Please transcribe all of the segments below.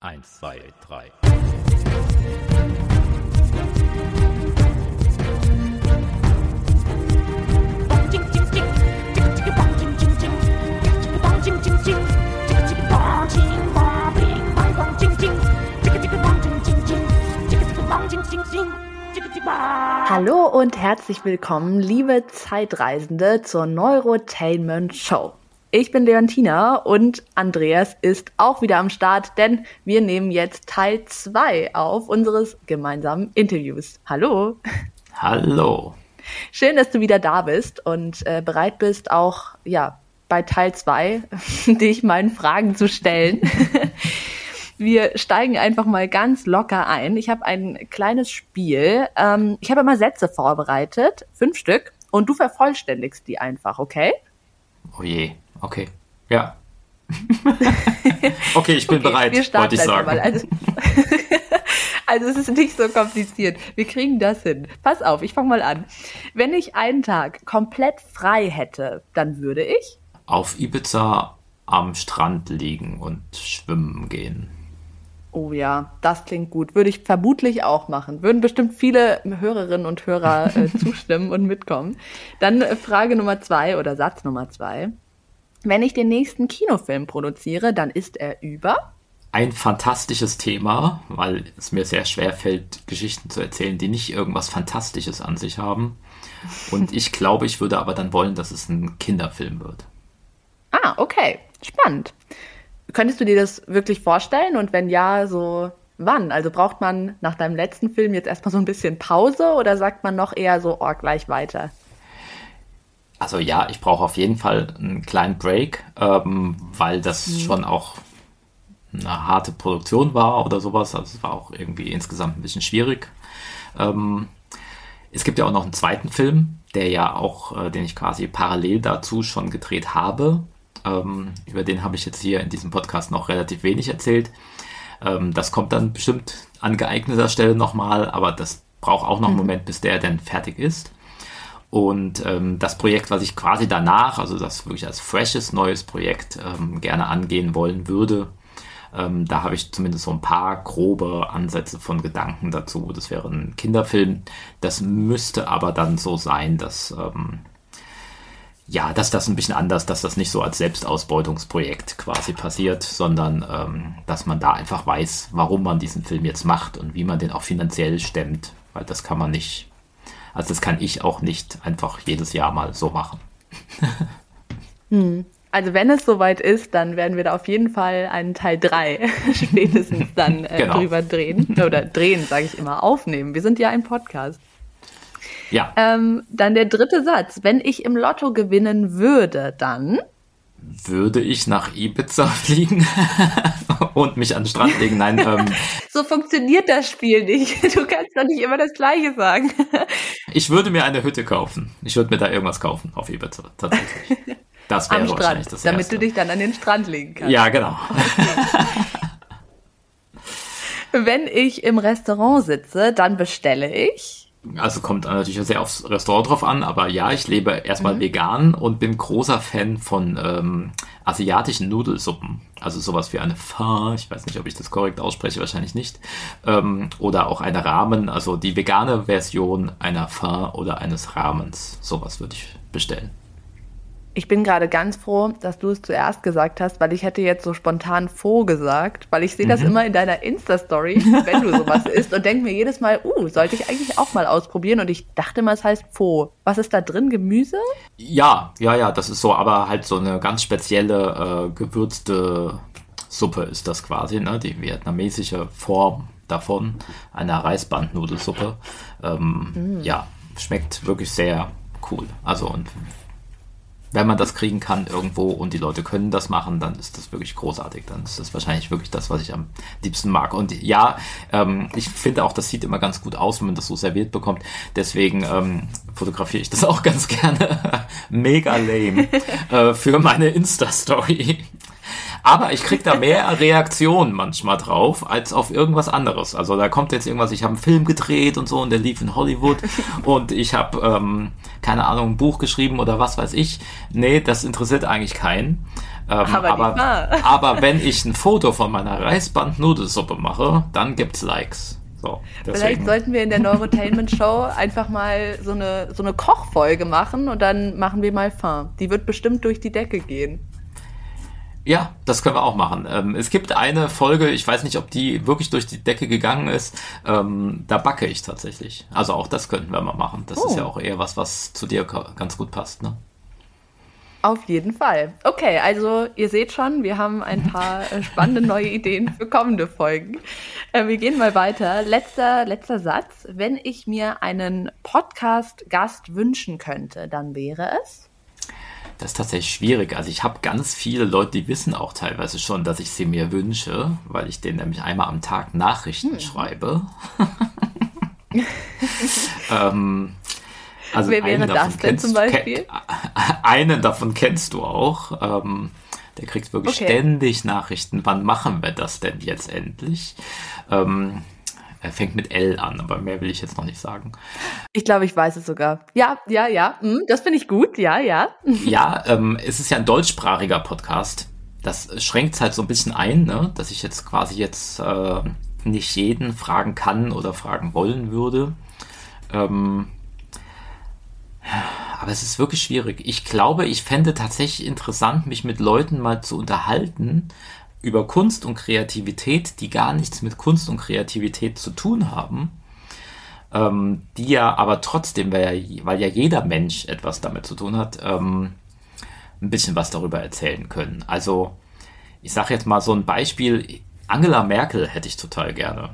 Eins, zwei, drei. Hallo und herzlich willkommen, liebe Zeitreisende, zur Neurotainment Show. Ich bin Leontina und Andreas ist auch wieder am Start, denn wir nehmen jetzt Teil 2 auf unseres gemeinsamen Interviews. Hallo. Hallo. Schön, dass du wieder da bist und äh, bereit bist, auch ja, bei Teil 2 dich meinen Fragen zu stellen. Wir steigen einfach mal ganz locker ein. Ich habe ein kleines Spiel. Ähm, ich habe immer Sätze vorbereitet, fünf Stück, und du vervollständigst die einfach, okay? Oh je, okay. Ja. okay, ich bin okay, bereit, wir wollte ich sagen. Mal. Also, also es ist nicht so kompliziert. Wir kriegen das hin. Pass auf, ich fange mal an. Wenn ich einen Tag komplett frei hätte, dann würde ich auf Ibiza am Strand liegen und schwimmen gehen. Oh ja, das klingt gut. Würde ich vermutlich auch machen. Würden bestimmt viele Hörerinnen und Hörer äh, zustimmen und mitkommen. Dann äh, Frage Nummer zwei oder Satz Nummer zwei. Wenn ich den nächsten Kinofilm produziere, dann ist er über ein fantastisches Thema, weil es mir sehr schwer fällt, Geschichten zu erzählen, die nicht irgendwas Fantastisches an sich haben. Und ich glaube, ich würde aber dann wollen, dass es ein Kinderfilm wird. Ah, okay. Spannend. Könntest du dir das wirklich vorstellen? Und wenn ja, so wann? Also braucht man nach deinem letzten Film jetzt erstmal so ein bisschen Pause oder sagt man noch eher so, oh, gleich weiter? Also ja, ich brauche auf jeden Fall einen kleinen Break, ähm, weil das mhm. schon auch eine harte Produktion war oder sowas. Also es war auch irgendwie insgesamt ein bisschen schwierig. Ähm, es gibt ja auch noch einen zweiten Film, der ja auch, äh, den ich quasi parallel dazu schon gedreht habe. Ähm, über den habe ich jetzt hier in diesem Podcast noch relativ wenig erzählt. Ähm, das kommt dann bestimmt an geeigneter Stelle nochmal, aber das braucht auch noch einen mhm. Moment, bis der dann fertig ist. Und ähm, das Projekt, was ich quasi danach, also das wirklich als freshes neues Projekt ähm, gerne angehen wollen würde, ähm, da habe ich zumindest so ein paar grobe Ansätze von Gedanken dazu. Das wäre ein Kinderfilm. Das müsste aber dann so sein, dass ähm, ja, dass das ein bisschen anders, dass das nicht so als Selbstausbeutungsprojekt quasi passiert, sondern ähm, dass man da einfach weiß, warum man diesen Film jetzt macht und wie man den auch finanziell stemmt, weil das kann man nicht, also das kann ich auch nicht einfach jedes Jahr mal so machen. hm. Also wenn es soweit ist, dann werden wir da auf jeden Fall einen Teil 3 spätestens dann äh, genau. drüber drehen oder drehen, sage ich immer, aufnehmen. Wir sind ja ein Podcast. Ja. Ähm, dann der dritte Satz. Wenn ich im Lotto gewinnen würde, dann würde ich nach Ibiza fliegen und mich an den Strand legen. Nein, ähm, so funktioniert das Spiel nicht. Du kannst doch nicht immer das Gleiche sagen. ich würde mir eine Hütte kaufen. Ich würde mir da irgendwas kaufen auf Ibiza, tatsächlich. Das wäre wahrscheinlich das Damit Erste. du dich dann an den Strand legen kannst. Ja, genau. Wenn ich im Restaurant sitze, dann bestelle ich also kommt natürlich sehr aufs Restaurant drauf an, aber ja, ich lebe erstmal mhm. vegan und bin großer Fan von ähm, asiatischen Nudelsuppen. Also sowas wie eine Pho, ich weiß nicht, ob ich das korrekt ausspreche, wahrscheinlich nicht. Ähm, oder auch eine Ramen, also die vegane Version einer Pho oder eines Ramens. Sowas würde ich bestellen. Ich bin gerade ganz froh, dass du es zuerst gesagt hast, weil ich hätte jetzt so spontan Faux gesagt, weil ich sehe mhm. das immer in deiner Insta-Story, wenn du sowas isst und denke mir jedes Mal, uh, sollte ich eigentlich auch mal ausprobieren und ich dachte mal, es heißt Faux. Was ist da drin? Gemüse? Ja, ja, ja, das ist so, aber halt so eine ganz spezielle äh, gewürzte Suppe ist das quasi, ne? Die vietnamesische Form davon, einer Reisbandnudelsuppe. Ähm, mhm. Ja, schmeckt wirklich sehr cool. Also und wenn man das kriegen kann irgendwo und die Leute können das machen, dann ist das wirklich großartig. Dann ist das wahrscheinlich wirklich das, was ich am liebsten mag. Und ja, ähm, ich finde auch, das sieht immer ganz gut aus, wenn man das so serviert bekommt. Deswegen ähm, fotografiere ich das auch ganz gerne. Mega lame äh, für meine Insta-Story. Aber ich krieg da mehr Reaktionen manchmal drauf, als auf irgendwas anderes. Also da kommt jetzt irgendwas, ich habe einen Film gedreht und so und der lief in Hollywood und ich habe, ähm, keine Ahnung, ein Buch geschrieben oder was weiß ich. Nee, das interessiert eigentlich keinen. Ähm, aber, aber, aber, wenn ich ein Foto von meiner Reisband-Nudelsuppe mache, dann gibt's Likes. So, Vielleicht sollten wir in der Neurotainment Show einfach mal so eine, so eine Kochfolge machen und dann machen wir mal Fin. Die wird bestimmt durch die Decke gehen. Ja, das können wir auch machen. Ähm, es gibt eine Folge, ich weiß nicht, ob die wirklich durch die Decke gegangen ist. Ähm, da backe ich tatsächlich. Also auch das könnten wir mal machen. Das oh. ist ja auch eher was, was zu dir ganz gut passt, ne? Auf jeden Fall. Okay, also ihr seht schon, wir haben ein paar äh, spannende neue Ideen für kommende Folgen. Äh, wir gehen mal weiter. Letzter, letzter Satz. Wenn ich mir einen Podcast-Gast wünschen könnte, dann wäre es? Das ist tatsächlich schwierig. Also ich habe ganz viele Leute, die wissen auch teilweise schon, dass ich sie mir wünsche, weil ich denen nämlich einmal am Tag Nachrichten hm. schreibe. ähm, also Wer wäre das denn zum Beispiel? Einen davon kennst du auch. Ähm, der kriegt wirklich okay. ständig Nachrichten. Wann machen wir das denn jetzt endlich? Ähm, er fängt mit L an, aber mehr will ich jetzt noch nicht sagen. Ich glaube, ich weiß es sogar. Ja, ja, ja. Hm, das finde ich gut. Ja, ja. Ja, ähm, es ist ja ein deutschsprachiger Podcast. Das schränkt es halt so ein bisschen ein, ne? dass ich jetzt quasi jetzt äh, nicht jeden fragen kann oder fragen wollen würde. Ähm, aber es ist wirklich schwierig. Ich glaube, ich fände tatsächlich interessant, mich mit Leuten mal zu unterhalten, über Kunst und Kreativität, die gar nichts mit Kunst und Kreativität zu tun haben, ähm, die ja aber trotzdem, weil ja, weil ja jeder Mensch etwas damit zu tun hat, ähm, ein bisschen was darüber erzählen können. Also ich sage jetzt mal so ein Beispiel, Angela Merkel hätte ich total gerne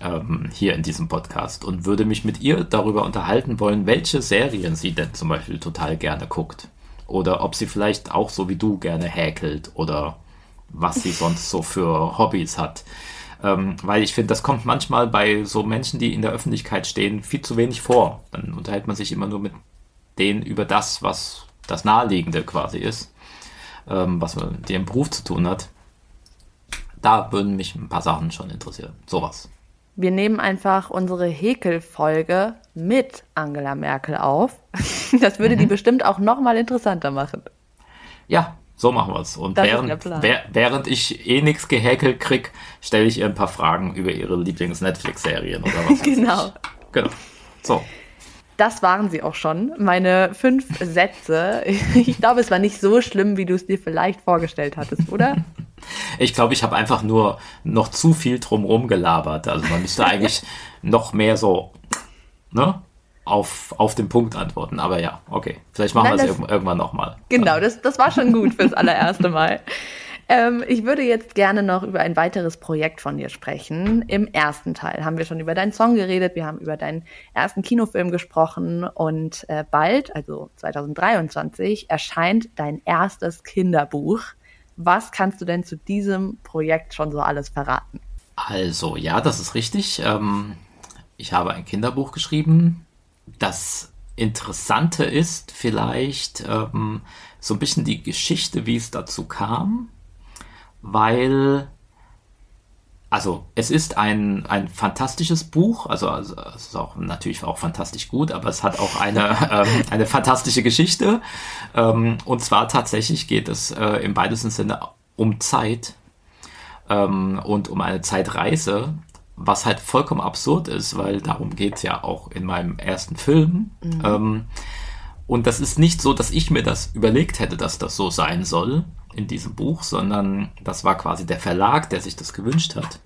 ähm, hier in diesem Podcast und würde mich mit ihr darüber unterhalten wollen, welche Serien sie denn zum Beispiel total gerne guckt. Oder ob sie vielleicht auch so wie du gerne häkelt oder was sie sonst so für Hobbys hat. Ähm, weil ich finde, das kommt manchmal bei so Menschen, die in der Öffentlichkeit stehen, viel zu wenig vor. Dann unterhält man sich immer nur mit denen über das, was das Naheliegende quasi ist, ähm, was mit dem Beruf zu tun hat. Da würden mich ein paar Sachen schon interessieren. Sowas. Wir nehmen einfach unsere Häkelfolge mit Angela Merkel auf. Das würde mhm. die bestimmt auch noch mal interessanter machen. Ja, so machen wir es. Und während, während ich eh nichts gehäkelt krieg, stelle ich ihr ein paar Fragen über ihre Lieblings-Netflix-Serien oder was. genau. Genau. So. Das waren sie auch schon. Meine fünf Sätze. Ich glaube, es war nicht so schlimm, wie du es dir vielleicht vorgestellt hattest, oder? Ich glaube, ich habe einfach nur noch zu viel drumherum gelabert. Also man müsste eigentlich noch mehr so, ne? Auf, auf den Punkt antworten. Aber ja, okay. Vielleicht machen wir es irgendwann nochmal. Genau, das, das war schon gut fürs allererste Mal. Ähm, ich würde jetzt gerne noch über ein weiteres Projekt von dir sprechen. Im ersten Teil haben wir schon über deinen Song geredet, wir haben über deinen ersten Kinofilm gesprochen und äh, bald, also 2023, erscheint dein erstes Kinderbuch. Was kannst du denn zu diesem Projekt schon so alles verraten? Also, ja, das ist richtig. Ähm, ich habe ein Kinderbuch geschrieben, das Interessante ist vielleicht ähm, so ein bisschen die Geschichte, wie es dazu kam, weil, also es ist ein, ein fantastisches Buch, also, also es ist auch natürlich auch fantastisch gut, aber es hat auch eine, ähm, eine fantastische Geschichte. Ähm, und zwar tatsächlich geht es äh, im weitesten Sinne um Zeit ähm, und um eine Zeitreise was halt vollkommen absurd ist, weil darum geht es ja auch in meinem ersten Film. Mhm. Ähm, und das ist nicht so, dass ich mir das überlegt hätte, dass das so sein soll in diesem Buch, sondern das war quasi der Verlag, der sich das gewünscht hat.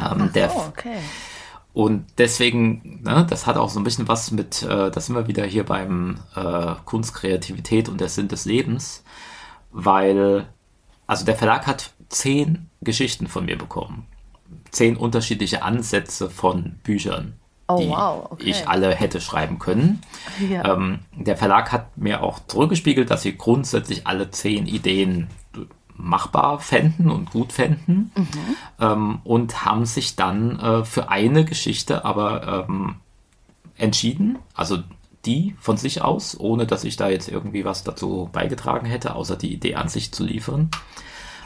Ähm, Ach der, okay. Und deswegen, ne, das hat auch so ein bisschen was mit, äh, da sind wir wieder hier beim äh, Kunstkreativität und der Sinn des Lebens, weil, also der Verlag hat zehn Geschichten von mir bekommen zehn unterschiedliche Ansätze von Büchern, oh, die wow, okay. ich alle hätte schreiben können. Ja. Ähm, der Verlag hat mir auch zurückgespiegelt, dass sie grundsätzlich alle zehn Ideen machbar fänden und gut fänden mhm. ähm, und haben sich dann äh, für eine Geschichte aber ähm, entschieden, also die von sich aus, ohne dass ich da jetzt irgendwie was dazu beigetragen hätte, außer die Idee an sich zu liefern.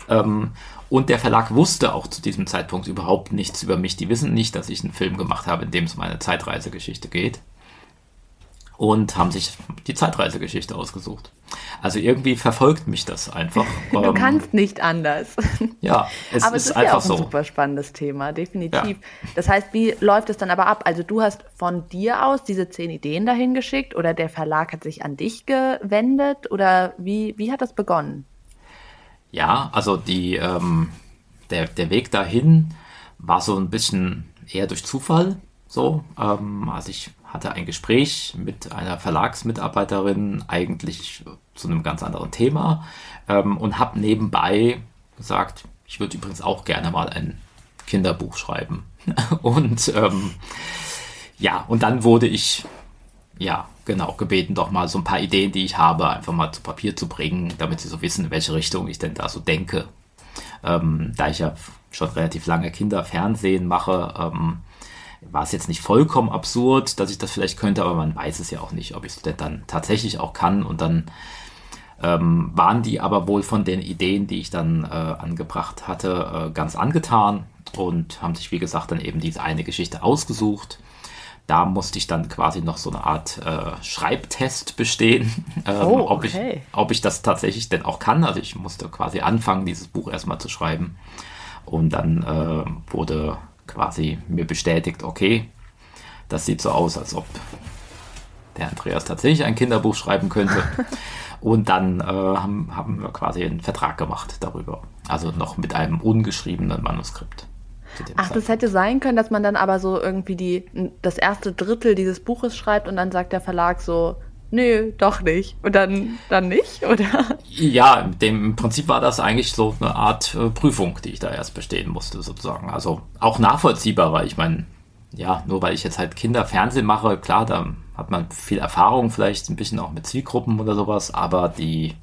Ähm, und der Verlag wusste auch zu diesem Zeitpunkt überhaupt nichts über mich. Die wissen nicht, dass ich einen Film gemacht habe, in dem es um eine Zeitreisegeschichte geht. und haben sich die Zeitreisegeschichte ausgesucht. Also irgendwie verfolgt mich das einfach. Du ähm, kannst nicht anders. Ja, es aber ist, es ist einfach ja auch ein so. super spannendes Thema, definitiv. Ja. Das heißt, wie läuft es dann aber ab? Also du hast von dir aus diese zehn Ideen dahin geschickt oder der Verlag hat sich an dich gewendet oder wie, wie hat das begonnen? Ja, also die, ähm, der, der Weg dahin war so ein bisschen eher durch Zufall. So, ähm, also ich hatte ein Gespräch mit einer Verlagsmitarbeiterin eigentlich zu einem ganz anderen Thema ähm, und habe nebenbei gesagt, ich würde übrigens auch gerne mal ein Kinderbuch schreiben. und ähm, ja, und dann wurde ich ja genau gebeten, doch mal so ein paar Ideen, die ich habe, einfach mal zu Papier zu bringen, damit sie so wissen, in welche Richtung ich denn da so denke. Ähm, da ich ja schon relativ lange Kinderfernsehen mache, ähm, war es jetzt nicht vollkommen absurd, dass ich das vielleicht könnte, aber man weiß es ja auch nicht, ob ich es denn dann tatsächlich auch kann. Und dann ähm, waren die aber wohl von den Ideen, die ich dann äh, angebracht hatte, äh, ganz angetan und haben sich, wie gesagt, dann eben diese eine Geschichte ausgesucht. Da musste ich dann quasi noch so eine Art äh, Schreibtest bestehen, ähm, oh, okay. ob, ich, ob ich das tatsächlich denn auch kann. Also ich musste quasi anfangen, dieses Buch erstmal zu schreiben. Und dann äh, wurde quasi mir bestätigt, okay, das sieht so aus, als ob der Andreas tatsächlich ein Kinderbuch schreiben könnte. Und dann äh, haben, haben wir quasi einen Vertrag gemacht darüber. Also noch mit einem ungeschriebenen Manuskript. Ach, das hätte sein können, dass man dann aber so irgendwie die, das erste Drittel dieses Buches schreibt und dann sagt der Verlag so, nö, doch nicht. Und dann, dann nicht, oder? Ja, dem, im Prinzip war das eigentlich so eine Art äh, Prüfung, die ich da erst bestehen musste, sozusagen. Also auch nachvollziehbar, weil ich meine, ja, nur weil ich jetzt halt Kinderfernsehen mache, klar, da hat man viel Erfahrung, vielleicht ein bisschen auch mit Zielgruppen oder sowas, aber die,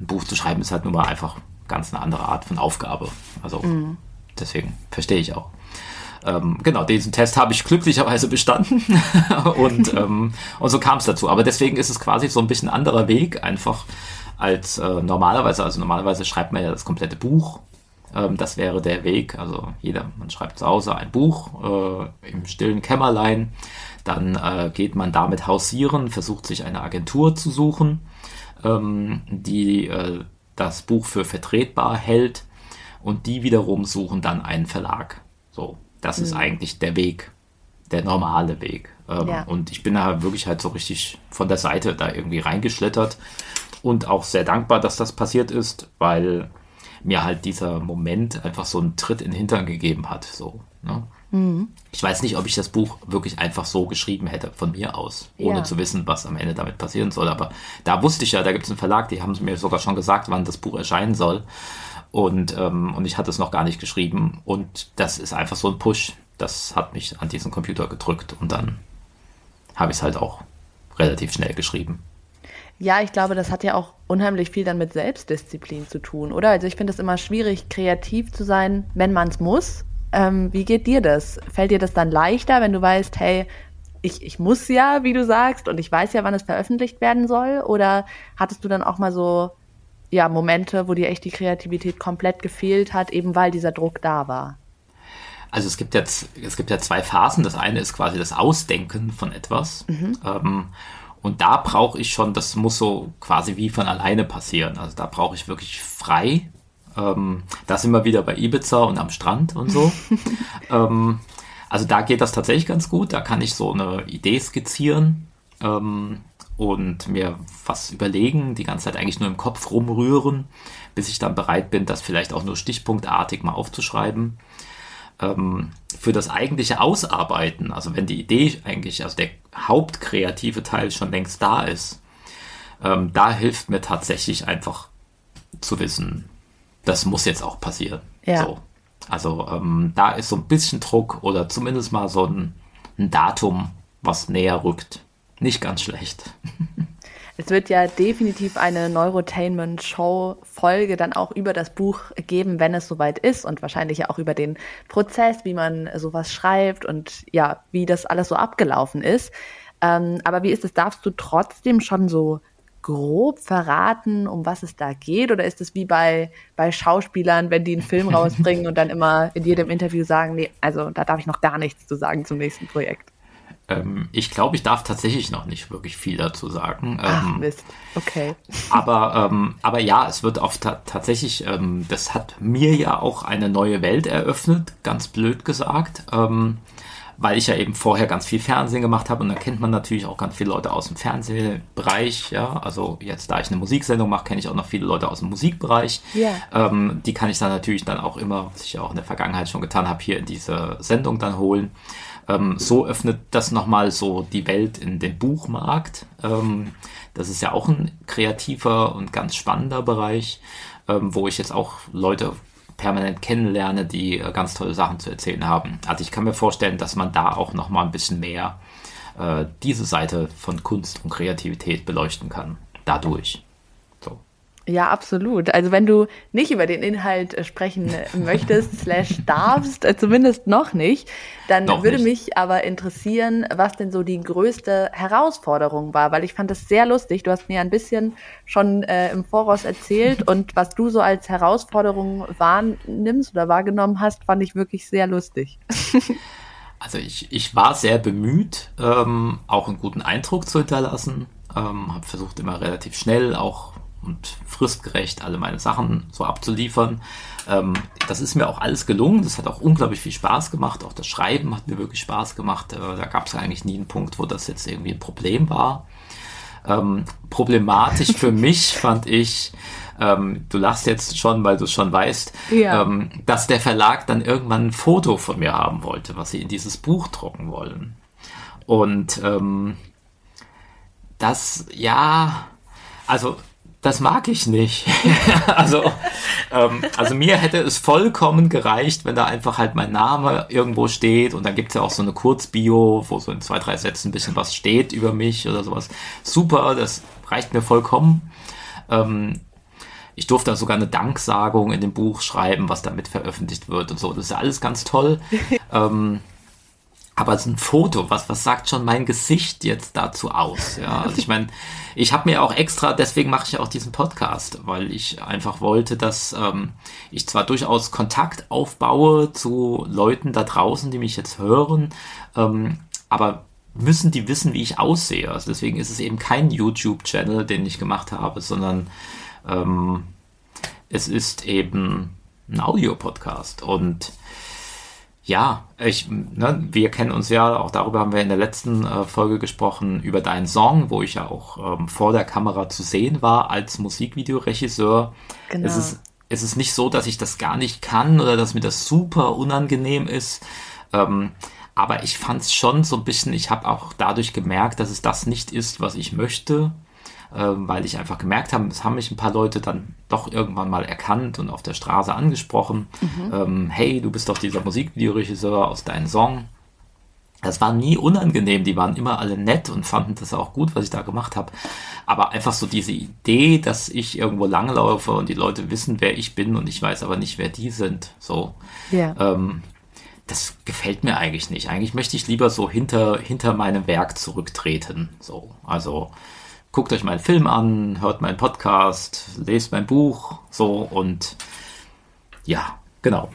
ein Buch zu schreiben ist halt nun mal einfach ganz eine andere Art von Aufgabe. Also mhm. Deswegen verstehe ich auch. Ähm, genau, diesen Test habe ich glücklicherweise bestanden und, ähm, und so kam es dazu. Aber deswegen ist es quasi so ein bisschen anderer Weg einfach als äh, normalerweise. Also normalerweise schreibt man ja das komplette Buch. Ähm, das wäre der Weg. Also jeder, man schreibt zu Hause ein Buch äh, im stillen Kämmerlein. Dann äh, geht man damit hausieren, versucht sich eine Agentur zu suchen, ähm, die äh, das Buch für vertretbar hält und die wiederum suchen dann einen Verlag. So, das mhm. ist eigentlich der Weg, der normale Weg. Ähm, ja. Und ich bin da wirklich halt so richtig von der Seite da irgendwie reingeschlittert und auch sehr dankbar, dass das passiert ist, weil mir halt dieser Moment einfach so einen Tritt in den Hintern gegeben hat. So, ne? mhm. Ich weiß nicht, ob ich das Buch wirklich einfach so geschrieben hätte, von mir aus, ohne ja. zu wissen, was am Ende damit passieren soll. Aber da wusste ich ja, da gibt es einen Verlag, die haben mir sogar schon gesagt, wann das Buch erscheinen soll. Und, ähm, und ich hatte es noch gar nicht geschrieben. Und das ist einfach so ein Push. Das hat mich an diesen Computer gedrückt. Und dann habe ich es halt auch relativ schnell geschrieben. Ja, ich glaube, das hat ja auch unheimlich viel dann mit Selbstdisziplin zu tun, oder? Also ich finde es immer schwierig, kreativ zu sein, wenn man es muss. Ähm, wie geht dir das? Fällt dir das dann leichter, wenn du weißt, hey, ich, ich muss ja, wie du sagst, und ich weiß ja, wann es veröffentlicht werden soll? Oder hattest du dann auch mal so ja, Momente, wo dir echt die Kreativität komplett gefehlt hat, eben weil dieser Druck da war? Also es gibt jetzt, es gibt ja zwei Phasen. Das eine ist quasi das Ausdenken von etwas. Mhm. Ähm, und da brauche ich schon, das muss so quasi wie von alleine passieren. Also da brauche ich wirklich frei. Ähm, da sind wir wieder bei Ibiza und am Strand und so. ähm, also da geht das tatsächlich ganz gut. Da kann ich so eine Idee skizzieren. Ähm, und mir was überlegen, die ganze Zeit eigentlich nur im Kopf rumrühren, bis ich dann bereit bin, das vielleicht auch nur stichpunktartig mal aufzuschreiben. Ähm, für das eigentliche Ausarbeiten, also wenn die Idee eigentlich, also der hauptkreative Teil schon längst da ist, ähm, da hilft mir tatsächlich einfach zu wissen, das muss jetzt auch passieren. Ja. So. Also ähm, da ist so ein bisschen Druck oder zumindest mal so ein, ein Datum, was näher rückt nicht ganz schlecht. Es wird ja definitiv eine Neurotainment-Show-Folge dann auch über das Buch geben, wenn es soweit ist und wahrscheinlich ja auch über den Prozess, wie man sowas schreibt und ja, wie das alles so abgelaufen ist. Ähm, aber wie ist es? Darfst du trotzdem schon so grob verraten, um was es da geht? Oder ist es wie bei, bei Schauspielern, wenn die einen Film rausbringen und dann immer in jedem Interview sagen, nee, also da darf ich noch gar nichts zu sagen zum nächsten Projekt? Ähm, ich glaube, ich darf tatsächlich noch nicht wirklich viel dazu sagen. Ach, ähm, Mist. Okay. aber, ähm, aber ja, es wird auch ta tatsächlich, ähm, das hat mir ja auch eine neue Welt eröffnet, ganz blöd gesagt. Ähm, weil ich ja eben vorher ganz viel Fernsehen gemacht habe und da kennt man natürlich auch ganz viele Leute aus dem Fernsehbereich, ja. Also jetzt, da ich eine Musiksendung mache, kenne ich auch noch viele Leute aus dem Musikbereich. Ja. Ähm, die kann ich dann natürlich dann auch immer, was ich ja auch in der Vergangenheit schon getan habe, hier in diese Sendung dann holen. Ähm, so öffnet das nochmal so die Welt in den Buchmarkt. Ähm, das ist ja auch ein kreativer und ganz spannender Bereich, ähm, wo ich jetzt auch Leute permanent kennenlerne, die äh, ganz tolle Sachen zu erzählen haben. Also ich kann mir vorstellen, dass man da auch noch mal ein bisschen mehr äh, diese Seite von Kunst und Kreativität beleuchten kann. Dadurch. Ja, absolut. Also wenn du nicht über den Inhalt äh, sprechen möchtest, slash darfst, äh, zumindest noch nicht, dann Noch würde nicht. mich aber interessieren, was denn so die größte Herausforderung war, weil ich fand das sehr lustig. Du hast mir ein bisschen schon äh, im Voraus erzählt und was du so als Herausforderung wahrnimmst oder wahrgenommen hast, fand ich wirklich sehr lustig. Also ich, ich war sehr bemüht, ähm, auch einen guten Eindruck zu hinterlassen. Ähm, habe versucht immer relativ schnell auch und fristgerecht alle meine Sachen so abzuliefern. Ähm, das ist mir auch alles gelungen. Das hat auch unglaublich viel Spaß gemacht. Auch das Schreiben hat mir wirklich Spaß gemacht. Äh, da gab es eigentlich nie einen Punkt, wo das jetzt irgendwie ein Problem war. Ähm, problematisch für mich fand ich, ähm, du lachst jetzt schon, weil du es schon weißt, Ja. ähm, dass der Verlag dann irgendwann ein Foto von mir haben wollte, was sie in dieses Buch drucken wollen. Und ähm, das, ja, also das mag ich nicht. also, ähm, also mir hätte es vollkommen gereicht, wenn da einfach halt mein Name irgendwo steht und dann gibt's ja auch so eine Kurzbio, wo so in zwei, drei Sätzen ein bisschen was steht über mich oder sowas. Super, das reicht mir vollkommen. Ähm, ich durfte da sogar eine Danksagung in dem Buch schreiben, was damit veröffentlicht wird und so. Das ist ja alles ganz toll. ähm, aber so ein Foto, was, was sagt schon mein Gesicht jetzt dazu aus? Ja, also ich meine, ich habe mir auch extra, deswegen mache ich ja auch diesen Podcast, weil ich einfach wollte, dass ähm, ich zwar durchaus Kontakt aufbaue zu Leuten da draußen, die mich jetzt hören, ähm, aber müssen die wissen, wie ich aussehe. Also deswegen ist es eben kein YouTube-Channel, den ich gemacht habe, sondern ähm, es ist eben ein Audiopodcast und ja, ich, ne, wir kennen uns ja, auch darüber haben wir in der letzten äh, Folge gesprochen, über deinen Song, wo ich ja auch ähm, vor der Kamera zu sehen war als Musikvideoregisseur. Genau. Es ist, es ist nicht so, dass ich das gar nicht kann oder dass mir das super unangenehm ist. Ähm, aber ich fand es schon so ein bisschen, ich habe auch dadurch gemerkt, dass es das nicht ist, was ich möchte weil ich einfach gemerkt habe, es haben mich ein paar Leute dann doch irgendwann mal erkannt und auf der Straße angesprochen. Ähm, hey, du bist doch dieser Musikvideoregisseur aus deinem Song. Das war nie unangenehm, die waren immer alle nett und fanden das auch gut, was ich da gemacht habe. Aber einfach so diese Idee, dass ich irgendwo langlaufe und die Leute wissen, wer ich bin und ich weiß aber nicht, wer die sind. So, Ja. ähm, das gefällt mir eigentlich nicht. Eigentlich möchte ich lieber so hinter, hinter meinem Werk zurücktreten. So, also guckt euch meinen Film an, hört meinen Podcast, lest mein Buch, so und ja, genau.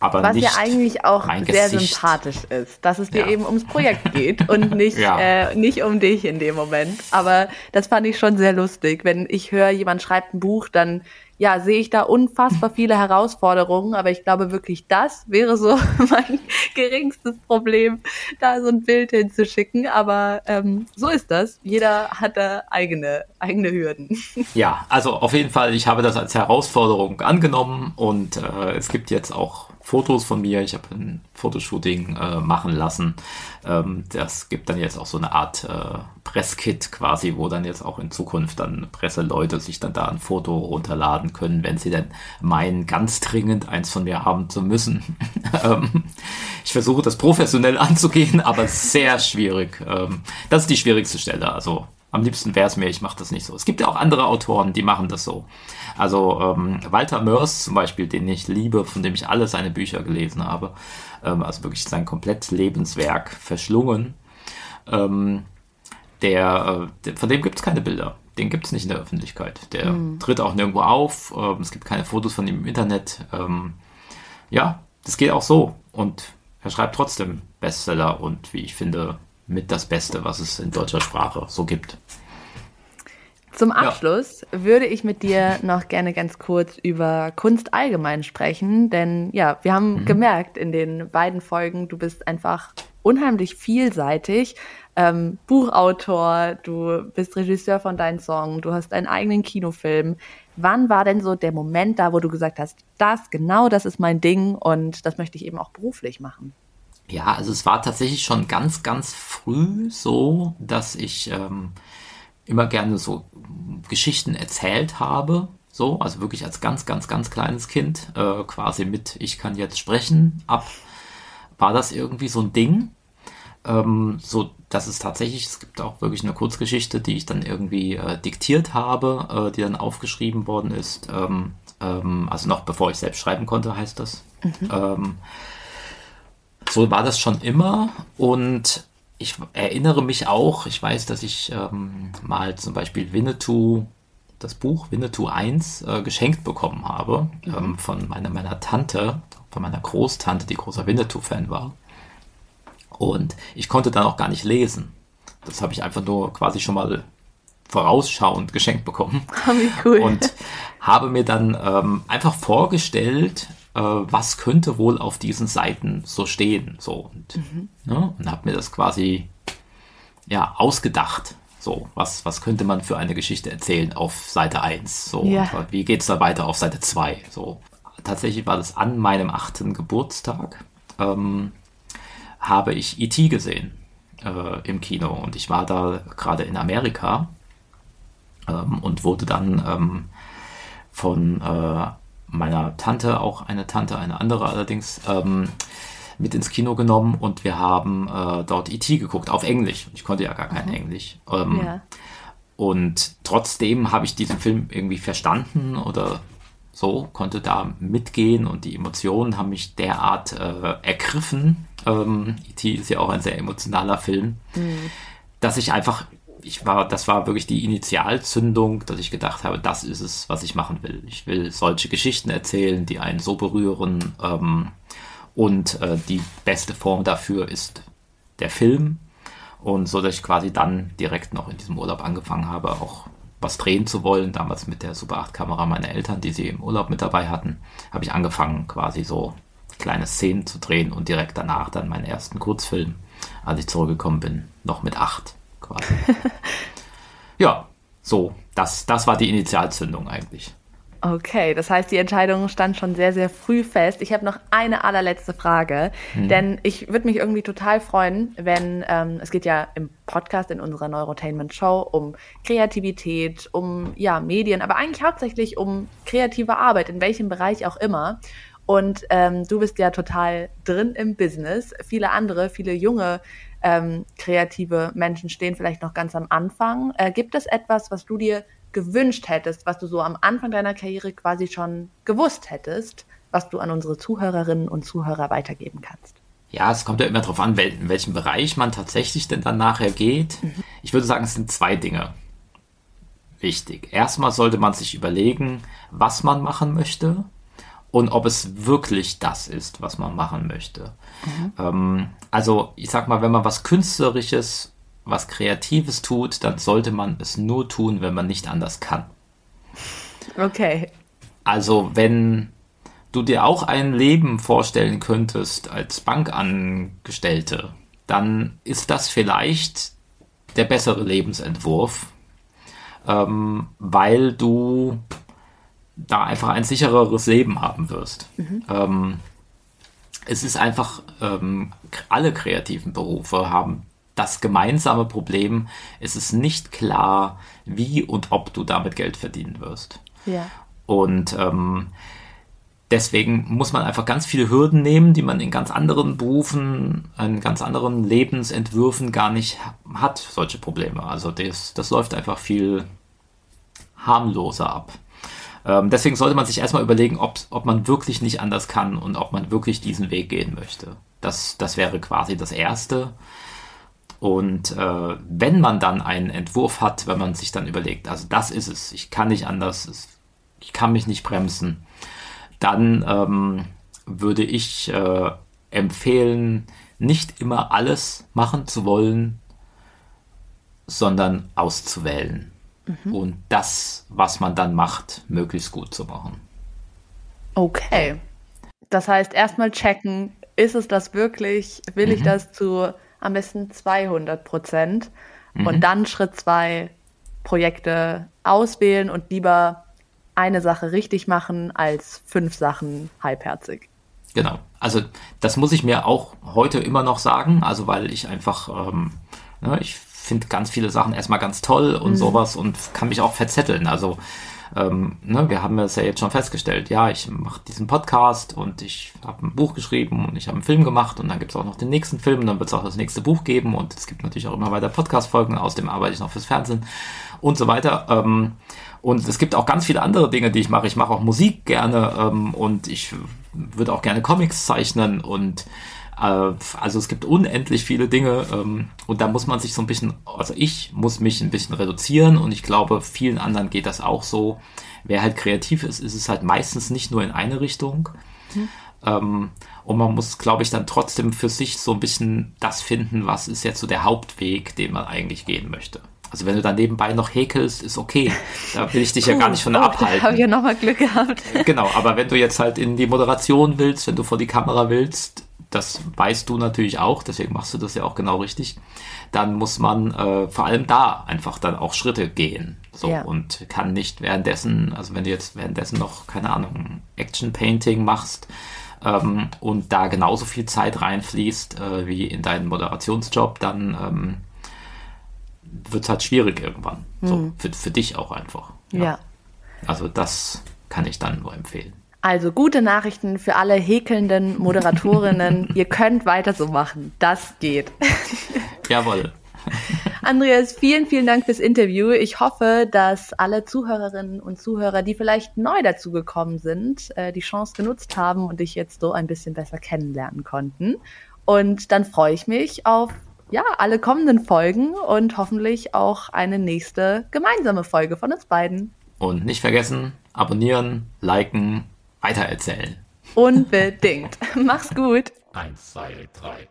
Aber Was ja eigentlich auch sehr Gesicht. sympathisch ist, dass es dir Ja. eben ums Projekt geht und nicht, Ja. äh, nicht um dich in dem Moment. Aber das fand ich schon sehr lustig. Wenn ich höre, jemand schreibt ein Buch, dann ja, sehe ich da unfassbar viele Herausforderungen, aber ich glaube wirklich, das wäre so mein geringstes Problem, da so ein Bild hinzuschicken. Aber ähm, so ist das. Jeder hat da eigene, eigene Hürden. Ja, also auf jeden Fall, ich habe das als Herausforderung angenommen und äh, es gibt jetzt auch Fotos von mir. Ich habe ein Fotoshooting äh, machen lassen. Ähm, das gibt dann jetzt auch so eine Art äh, Presskit quasi, wo dann jetzt auch in Zukunft dann Presseleute sich dann da ein Foto runterladen können, wenn sie denn meinen, ganz dringend eins von mir haben zu müssen. ähm, ich versuche das professionell anzugehen, aber sehr schwierig. Ähm, das ist die schwierigste Stelle. Also am liebsten wäre es mir, ich mache das nicht so. Es gibt ja auch andere Autoren, die machen das so. Also ähm, Walter Mörs zum Beispiel, den ich liebe, von dem ich alle seine Bücher gelesen habe, ähm, also wirklich sein komplett Lebenswerk verschlungen, ähm, der, äh, von dem gibt es keine Bilder. Den gibt es nicht in der Öffentlichkeit. Der tritt auch nirgendwo auf. Ähm, es gibt keine Fotos von ihm im Internet. Ähm, ja, das geht auch so. Und er schreibt trotzdem Bestseller und wie ich finde, mit das Beste, was es in deutscher Sprache so gibt. Zum Abschluss ja. würde ich mit dir noch gerne ganz kurz über Kunst allgemein sprechen, denn ja, wir haben mhm. gemerkt in den beiden Folgen, du bist einfach unheimlich vielseitig. Ähm, Buchautor, du bist Regisseur von deinen Songs, du hast einen eigenen Kinofilm. Wann war denn so der Moment da, wo du gesagt hast, das, genau das ist mein Ding und das möchte ich eben auch beruflich machen? Ja, also es war tatsächlich schon ganz, ganz früh so, dass ich ähm, immer gerne so Geschichten erzählt habe. So, also wirklich als ganz, ganz, ganz kleines Kind, äh, quasi mit Ich kann jetzt sprechen ab, war das irgendwie so ein Ding. Ähm, so, dass es tatsächlich, es gibt auch wirklich eine Kurzgeschichte, die ich dann irgendwie äh, diktiert habe, äh, die dann aufgeschrieben worden ist. Ähm, ähm, also noch bevor ich selbst schreiben konnte, heißt das. Mhm. So war das schon immer und ich erinnere mich auch, ich weiß, dass ich ähm, mal zum Beispiel Winnetou, das Buch Winnetou 1 äh, geschenkt bekommen habe mhm. ähm, von meiner, meiner Tante, von meiner Großtante, die großer Winnetou-Fan war. Und ich konnte dann auch gar nicht lesen. Das habe ich einfach nur quasi schon mal vorausschauend geschenkt bekommen. Oh, wie cool. Und habe mir dann ähm, einfach vorgestellt, äh, was könnte wohl auf diesen Seiten so stehen. So. Und, mhm. ne, und habe mir das quasi ja, ausgedacht. So, was, was könnte man für eine Geschichte erzählen auf Seite 1? So, ja. wie geht es da weiter auf Seite 2? So. Tatsächlich war das an meinem achten Geburtstag, ähm, habe ich E.T. gesehen äh, im Kino und ich war da gerade in Amerika ähm, und wurde dann ähm, von äh, meiner Tante, auch eine Tante, eine andere allerdings, ähm, mit ins Kino genommen und wir haben äh, dort E.T. geguckt, auf Englisch. Ich konnte ja gar kein mhm. Englisch. Ähm, ja. Und trotzdem habe ich diesen Film irgendwie verstanden oder so, konnte da mitgehen und die Emotionen haben mich derart äh, ergriffen. Ähm, E.T. ist ja auch ein sehr emotionaler Film, mhm. dass ich einfach ich war, das war wirklich die Initialzündung, dass ich gedacht habe, das ist es, was ich machen will. Ich will solche Geschichten erzählen, die einen so berühren. Ähm, und äh, die beste Form dafür ist der Film. Und so, dass ich quasi dann direkt noch in diesem Urlaub angefangen habe, auch was drehen zu wollen. Damals mit der Super 8 Kamera meiner Eltern, die sie im Urlaub mit dabei hatten, habe ich angefangen, quasi so kleine Szenen zu drehen und direkt danach dann meinen ersten Kurzfilm, als ich zurückgekommen bin, noch mit acht quasi. ja, so, das, das war die Initialzündung eigentlich. Okay, das heißt, die Entscheidung stand schon sehr, sehr früh fest. Ich habe noch eine allerletzte Frage, hm. denn ich würde mich irgendwie total freuen, wenn ähm, es geht ja im Podcast in unserer Neurotainment Show um Kreativität, um ja Medien, aber eigentlich hauptsächlich um kreative Arbeit in welchem Bereich auch immer. Und ähm, du bist ja total drin im Business. Viele andere, viele junge ähm, kreative Menschen stehen vielleicht noch ganz am Anfang. Äh, gibt es etwas, was du dir gewünscht hättest, was du so am Anfang deiner Karriere quasi schon gewusst hättest, was du an unsere Zuhörerinnen und Zuhörer weitergeben kannst? Ja, es kommt ja immer darauf an, in welchem Bereich man tatsächlich denn dann nachher geht. Mhm. Ich würde sagen, es sind zwei Dinge wichtig. Erstmal sollte man sich überlegen, was man machen möchte und ob es wirklich das ist, was man machen möchte. Mhm. Ähm, also ich sag mal, wenn man was Künstlerisches, was Kreatives tut, dann sollte man es nur tun, wenn man nicht anders kann. Okay. Also wenn du dir auch ein Leben vorstellen könntest als Bankangestellte, dann ist das vielleicht der bessere Lebensentwurf, ähm, weil du da einfach ein sichereres Leben haben wirst. Mhm. Ähm, es ist einfach, ähm, alle kreativen Berufe haben das gemeinsame Problem, es ist nicht klar, wie und ob du damit Geld verdienen wirst. Ja. Und ähm, deswegen muss man einfach ganz viele Hürden nehmen, die man in ganz anderen Berufen, in ganz anderen Lebensentwürfen gar nicht hat, solche Probleme. Also das, das läuft einfach viel harmloser ab. Ähm, deswegen sollte man sich erstmal überlegen, ob, ob man wirklich nicht anders kann und ob man wirklich diesen Weg gehen möchte. Das, das wäre quasi das Erste. Und äh, wenn man dann einen Entwurf hat, wenn man sich dann überlegt, also das ist es, ich kann nicht anders, ich kann mich nicht bremsen, dann ähm, würde ich äh, empfehlen, nicht immer alles machen zu wollen, sondern auszuwählen. Mhm. Und das, was man dann macht, möglichst gut zu machen. Okay. Das heißt, erstmal checken, ist es das wirklich? Will mhm. ich das zu am besten 200 Prozent? Mhm. Und dann Schritt zwei, Projekte auswählen und lieber eine Sache richtig machen als fünf Sachen halbherzig. Genau. Also das muss ich mir auch heute immer noch sagen, also weil ich einfach, ähm, ne, ich finde ganz viele Sachen erstmal ganz toll und mhm. sowas und kann mich auch verzetteln. Also ähm, ne, wir haben es ja jetzt schon festgestellt, ja, ich mache diesen Podcast und ich habe ein Buch geschrieben und ich habe einen Film gemacht und dann gibt es auch noch den nächsten Film und dann wird es auch das nächste Buch geben und es gibt natürlich auch immer weiter Podcast-Folgen, außerdem arbeite ich noch fürs Fernsehen und so weiter. Ähm, und es gibt auch ganz viele andere Dinge, die ich mache. Ich mache auch Musik gerne ähm, und ich würde auch gerne Comics zeichnen und also es gibt unendlich viele Dinge ähm, und da muss man sich so ein bisschen, also ich muss mich ein bisschen reduzieren und ich glaube, vielen anderen geht das auch so. Wer halt kreativ ist, ist es halt meistens nicht nur in eine Richtung. Mhm. Ähm, und man muss, glaube ich, dann trotzdem für sich so ein bisschen das finden, was ist jetzt so der Hauptweg, den man eigentlich gehen möchte. Also wenn du dann nebenbei noch häkelst, ist okay. Da will ich dich ja gar nicht von oh, abhalten. Habe ich ja nochmal Glück gehabt. Genau, aber wenn du jetzt halt in die Moderation willst, wenn du vor die Kamera willst, das weißt du natürlich auch, deswegen machst du das ja auch genau richtig, dann muss man äh, vor allem da einfach dann auch Schritte gehen. So ja. und kann nicht währenddessen, also wenn du jetzt währenddessen noch, keine Ahnung, Action Painting machst, ähm, und da genauso viel Zeit reinfließt äh, wie in deinen Moderationsjob, dann ähm, wird es halt schwierig irgendwann. Mhm. So, für, für dich auch einfach. Ja. ja. Also das kann ich dann nur empfehlen. Also gute Nachrichten für alle häkelnden Moderatorinnen. Ihr könnt weiter so machen. Das geht. Jawohl. Andreas, vielen, vielen Dank fürs Interview. Ich hoffe, dass alle Zuhörerinnen und Zuhörer, die vielleicht neu dazugekommen sind, äh, die Chance genutzt haben und dich jetzt so ein bisschen besser kennenlernen konnten. Und dann freue ich mich auf ja, alle kommenden Folgen und hoffentlich auch eine nächste gemeinsame Folge von uns beiden. Und nicht vergessen, abonnieren, liken, weitererzählen. Unbedingt. Mach's gut. Eins, zwei, drei.